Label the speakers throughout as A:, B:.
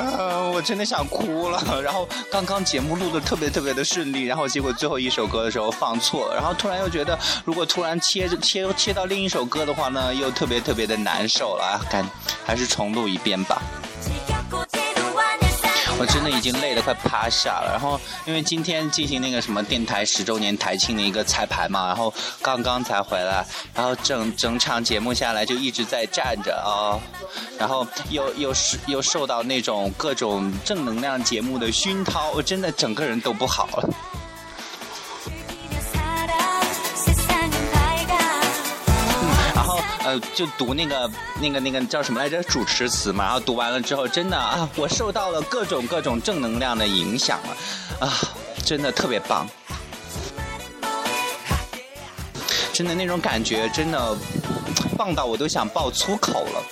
A: 我真的想哭了。然后刚刚节目录的特别特别的顺利，然后结果最后一首歌的时候放错了，然后突然又觉得，如果突然切切切到另一首歌的话呢，又特别特别的难受了。赶还是重录一遍吧。我真的已经累得快趴下了，然后因为今天进行那个什么电台十周年台庆的一个彩排嘛，然后刚刚才回来，然后整整场节目下来就一直在站着啊，然后又又是又受到那种各种正能量节目的熏陶，我真的整个人都不好了。就读那个那个那个叫什么来着主持词嘛，然后读完了之后，真的啊，我受到了各种各种正能量的影响了，啊，真的特别棒，真的那种感觉真的棒到我都想爆粗口了。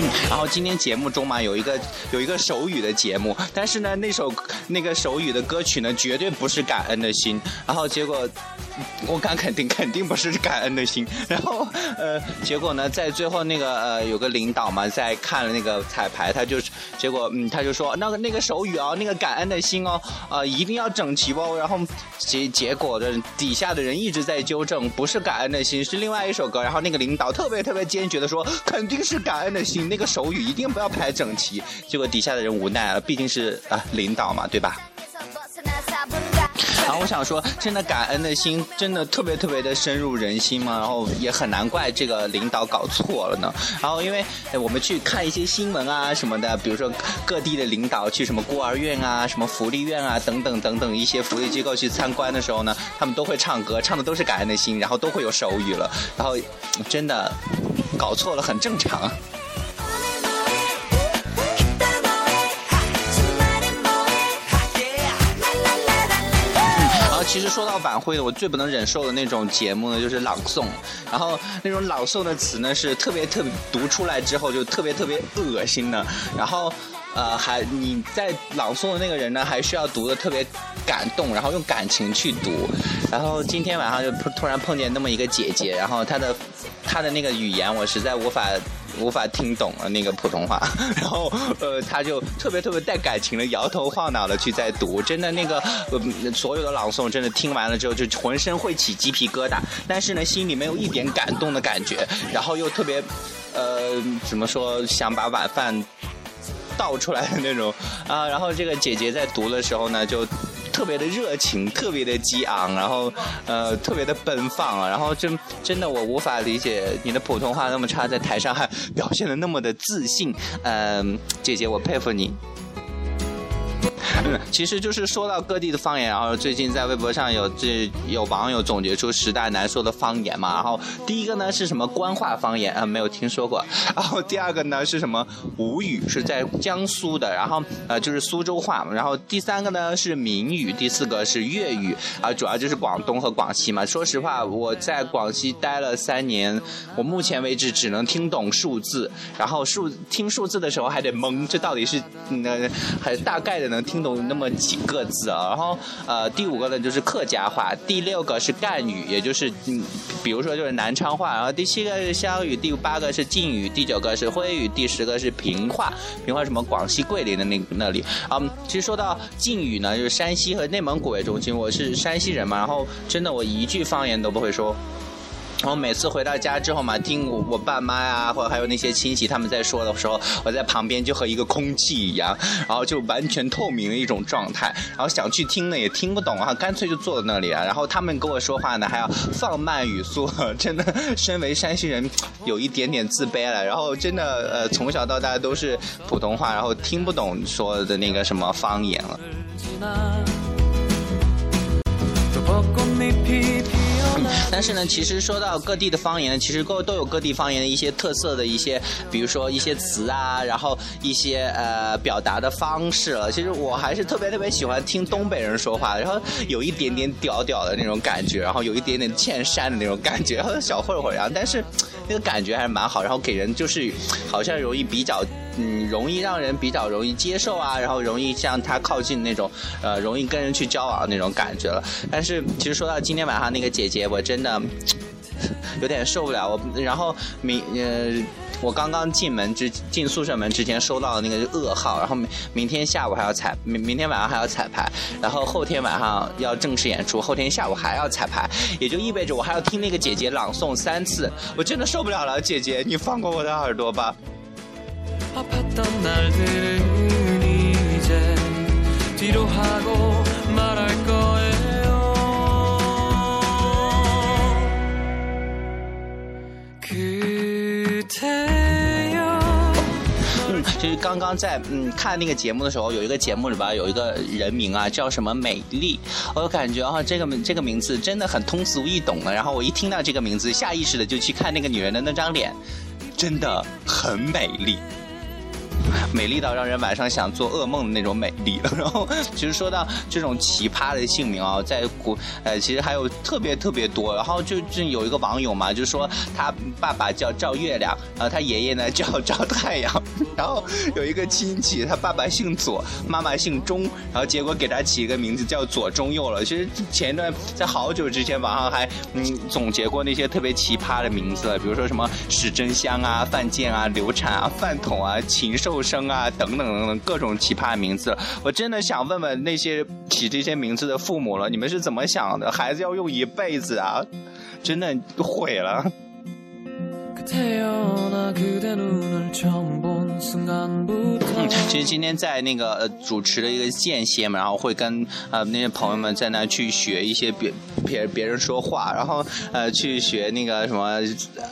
A: 嗯然后今天节目中嘛，有一个有一个手语的节目，但是呢，那首那个手语的歌曲呢，绝对不是感恩的心。然后结果。我敢肯定，肯定不是感恩的心。然后，呃，结果呢，在最后那个呃，有个领导嘛，在看了那个彩排，他就结果嗯，他就说那个那个手语啊，那个感恩的心哦，呃，一定要整齐哦。然后结结果的底下的人一直在纠正，不是感恩的心，是另外一首歌。然后那个领导特别特别坚决的说，肯定是感恩的心，那个手语一定不要排整齐。结果底下的人无奈了，毕竟是啊领导嘛，对吧？然后我想说，真的感恩的心真的特别特别的深入人心嘛，然后也很难怪这个领导搞错了呢。然后因为我们去看一些新闻啊什么的，比如说各地的领导去什么孤儿院啊、什么福利院啊等等等等一些福利机构去参观的时候呢，他们都会唱歌，唱的都是感恩的心，然后都会有手语了。然后真的搞错了很正常。其实说到晚会，我最不能忍受的那种节目呢，就是朗诵。然后那种朗诵的词呢，是特别特别读出来之后就特别特别恶心的。然后，呃，还你在朗诵的那个人呢，还需要读的特别感动，然后用感情去读。然后今天晚上就突然碰见那么一个姐姐，然后她的她的那个语言我实在无法。无法听懂了那个普通话，然后呃，他就特别特别带感情的摇头晃脑的去在读，真的那个呃所有的朗诵真的听完了之后就浑身会起鸡皮疙瘩，但是呢心里没有一点感动的感觉，然后又特别呃怎么说想把晚饭倒出来的那种。啊，然后这个姐姐在读的时候呢就。特别的热情，特别的激昂，然后，呃，特别的奔放啊，然后真真的我无法理解你的普通话那么差，在台上还表现的那么的自信，嗯，姐姐我佩服你。其实就是说到各地的方言，然后最近在微博上有这有网友总结出十大难说的方言嘛，然后第一个呢是什么官话方言啊，没有听说过，然后第二个呢是什么吴语，是在江苏的，然后呃就是苏州话，然后第三个呢是闽语，第四个是粤语，啊主要就是广东和广西嘛。说实话，我在广西待了三年，我目前为止只能听懂数字，然后数听数字的时候还得懵，这到底是那还大概的能听。懂那么几个字啊，然后呃，第五个呢就是客家话，第六个是赣语，也就是嗯，比如说就是南昌话，然后第七个是湘语，第八个是晋语，第九个是徽语，第十个是平话，平话什么广西桂林的那那里啊。其实说到晋语呢，就是山西和内蒙古为中心，我是山西人嘛，然后真的我一句方言都不会说。然后每次回到家之后嘛，听我我爸妈呀，或者还有那些亲戚他们在说的时候，我在旁边就和一个空气一样，然后就完全透明的一种状态。然后想去听呢也听不懂啊，干脆就坐在那里啊。然后他们跟我说话呢还要放慢语速，真的，身为山西人有一点点自卑了。然后真的呃从小到大都是普通话，然后听不懂说的那个什么方言了。但是呢，其实说到各地的方言，其实各都有各地方言的一些特色的一些，比如说一些词啊，然后一些呃表达的方式了。其实我还是特别特别喜欢听东北人说话，然后有一点点屌屌的那种感觉，然后有一点点欠山的那种感觉，然后小混混，啊但是那个感觉还是蛮好，然后给人就是好像容易比较。嗯，容易让人比较容易接受啊，然后容易向他靠近那种，呃，容易跟人去交往那种感觉了。但是其实说到今天晚上那个姐姐，我真的 有点受不了。我然后明呃，我刚刚进门之进宿舍门之前收到的那个噩耗，然后明明天下午还要彩，明明天晚上还要彩排，然后后天晚上要正式演出，后天下午还要彩排，也就意味着我还要听那个姐姐朗诵三次，我真的受不了了，姐姐，你放过我的耳朵吧。就是刚刚在嗯看那个节目的时候，有一个节目里边有一个人名啊，叫什么美丽，我感觉啊这个这个名字真的很通俗易懂的。然后我一听到这个名字，下意识的就去看那个女人的那张脸，真的很美丽。美丽到让人晚上想做噩梦的那种美丽。然后，其实说到这种奇葩的姓名啊，在古呃，其实还有特别特别多。然后就就有一个网友嘛，就说他爸爸叫赵月亮，然后他爷爷呢叫赵太阳。然后有一个亲戚，他爸爸姓左，妈妈姓钟，然后结果给他起一个名字叫左中右了。其实前一段在好久之前，网上还嗯总结过那些特别奇葩的名字，比如说什么史真香啊、范建啊、刘禅啊、饭桶啊、禽兽生啊等等等等各种奇葩名字。我真的想问问那些起这些名字的父母了，你们是怎么想的？孩子要用一辈子啊，真的毁了。嗯，其实今天在那个呃主持的一个间歇嘛，然后会跟呃那些朋友们在那去学一些别别别人说话，然后呃去学那个什么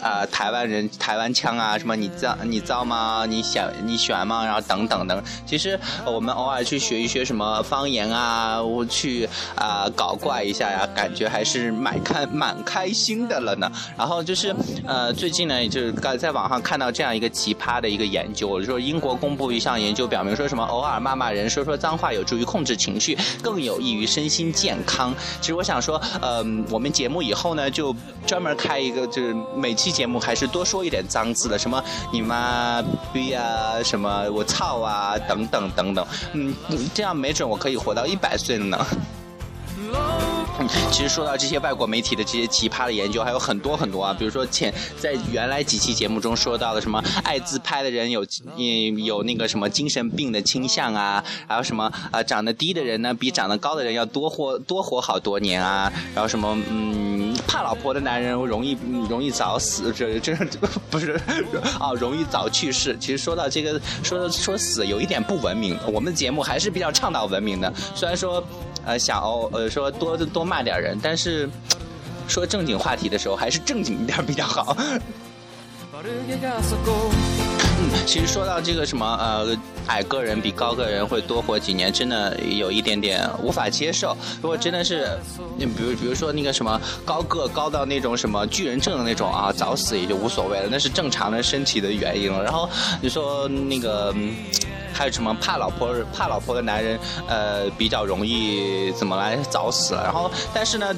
A: 啊台湾人台湾腔啊，什么你造你造吗？你想你选吗？然后等等等。其实我们偶尔去学一些什么方言啊，我去啊搞怪一下呀，感觉还是蛮开蛮开心的了呢。然后就是呃最近呢。就是刚在网上看到这样一个奇葩的一个研究，就说英国公布一项研究，表明说什么偶尔骂骂人、说说脏话有助于控制情绪，更有益于身心健康。其实我想说，呃，我们节目以后呢，就专门开一个，就是每期节目还是多说一点脏字的，什么你妈逼啊，什么我操啊，等等等等。嗯，这样没准我可以活到一百岁呢 其实说到这些外国媒体的这些奇葩的研究，还有很多很多啊。比如说前在原来几期节目中说到的什么爱自拍的人有嗯有那个什么精神病的倾向啊，还有什么啊长得低的人呢比长得高的人要多活多活好多年啊，然后什么嗯怕老婆的男人容易容易早死，这这不是啊容易早去世。其实说到这个说说死有一点不文明，我们的节目还是比较倡导文明的，虽然说。呃，想哦，呃，说多多骂点人，但是说正经话题的时候，还是正经一点比较好。其实说到这个什么呃，矮个人比高个人会多活几年，真的有一点点无法接受。如果真的是，你比如比如说那个什么高个高到那种什么巨人症的那种啊，早死也就无所谓了，那是正常的身体的原因了。然后你说那个。还有什么怕老婆怕老婆的男人，呃，比较容易怎么来早死。然后，但是呢，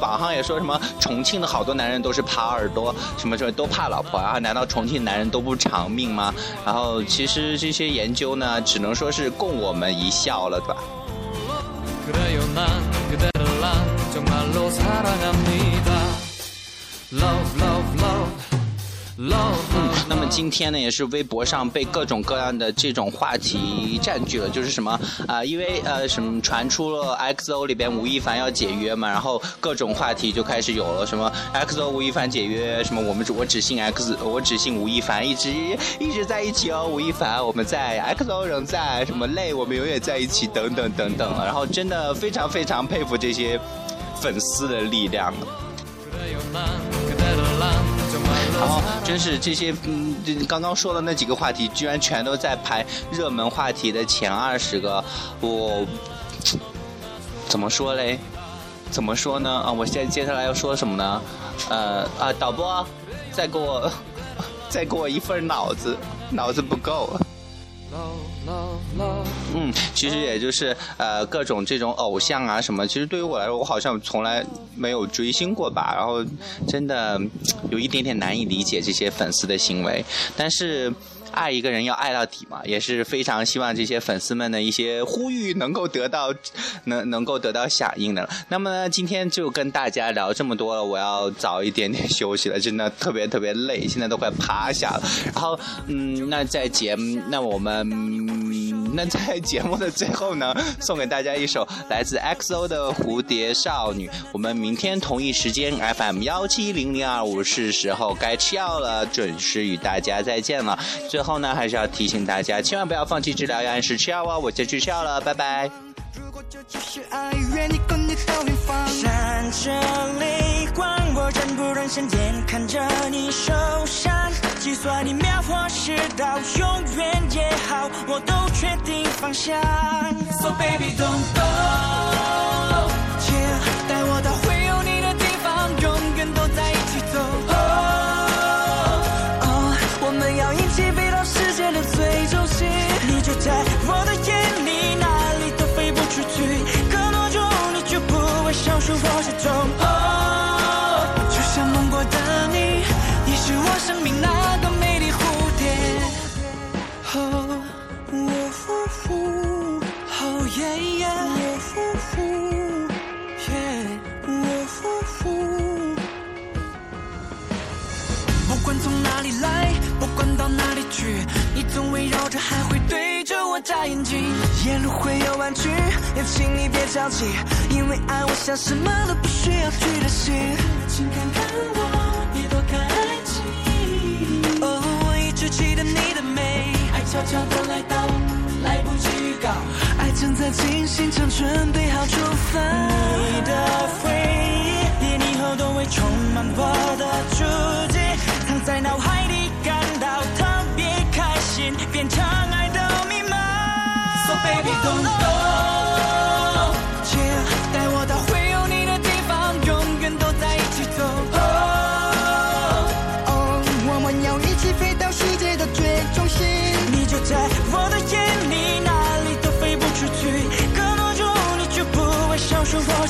A: 网上也说什么重庆的好多男人都是耙耳朵，什么什么都怕老婆啊？难道重庆男人都不长命吗？然后，其实这些研究呢，只能说是供我们一笑了，对吧？嗯，那么今天呢，也是微博上被各种各样的这种话题占据了，就是什么啊，因为呃什么传出了 XO 里边吴亦凡要解约嘛，然后各种话题就开始有了，什么 XO 吴亦凡解约，什么我们我只信 X，我只信吴亦凡一直一直在一起哦，吴亦凡我们在 XO 仍在，什么累我们永远在一起等等等等，然后真的非常非常佩服这些粉丝的力量。然后，真是这些，嗯，刚刚说的那几个话题，居然全都在排热门话题的前二十个，我怎么说嘞？怎么说呢？啊，我现在接下来要说什么呢？呃啊，导播，再给我 再给我一份脑子，脑子不够。嗯，其实也就是呃各种这种偶像啊什么，其实对于我来说，我好像从来没有追星过吧，然后真的有一点点难以理解这些粉丝的行为，但是。爱一个人要爱到底嘛，也是非常希望这些粉丝们的一些呼吁能够得到，能能够得到响应的。那么，今天就跟大家聊这么多了，我要早一点点休息了，真的特别特别累，现在都快趴下了。然后，嗯，那在节目，那我们，那在节目的最后呢，送给大家一首来自 XO 的《蝴蝶少女》。我们明天同一时间 FM 幺七零零二五是时候该吃药了，准时与大家再见了。最后呢，还是要提醒大家，千万不要放弃治疗，要按时吃药哦。我先去吃药了，拜拜。
B: 闪着泪光，我忍不忍心眼看着你受伤，就算你秒或是到永远也好，我都确定方向。So baby don't go，带我到眨眼睛，沿路会有弯曲，也请你别着急，因为爱我像什么都不需要去的心。请看看我，别躲开爱情。哦，我一直记得你的美，爱悄悄的来到，来不及预告，爱正在进行正，准备好出发。你的回忆，连以后都会充满我的足迹，藏在脑海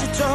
B: 眼里，哪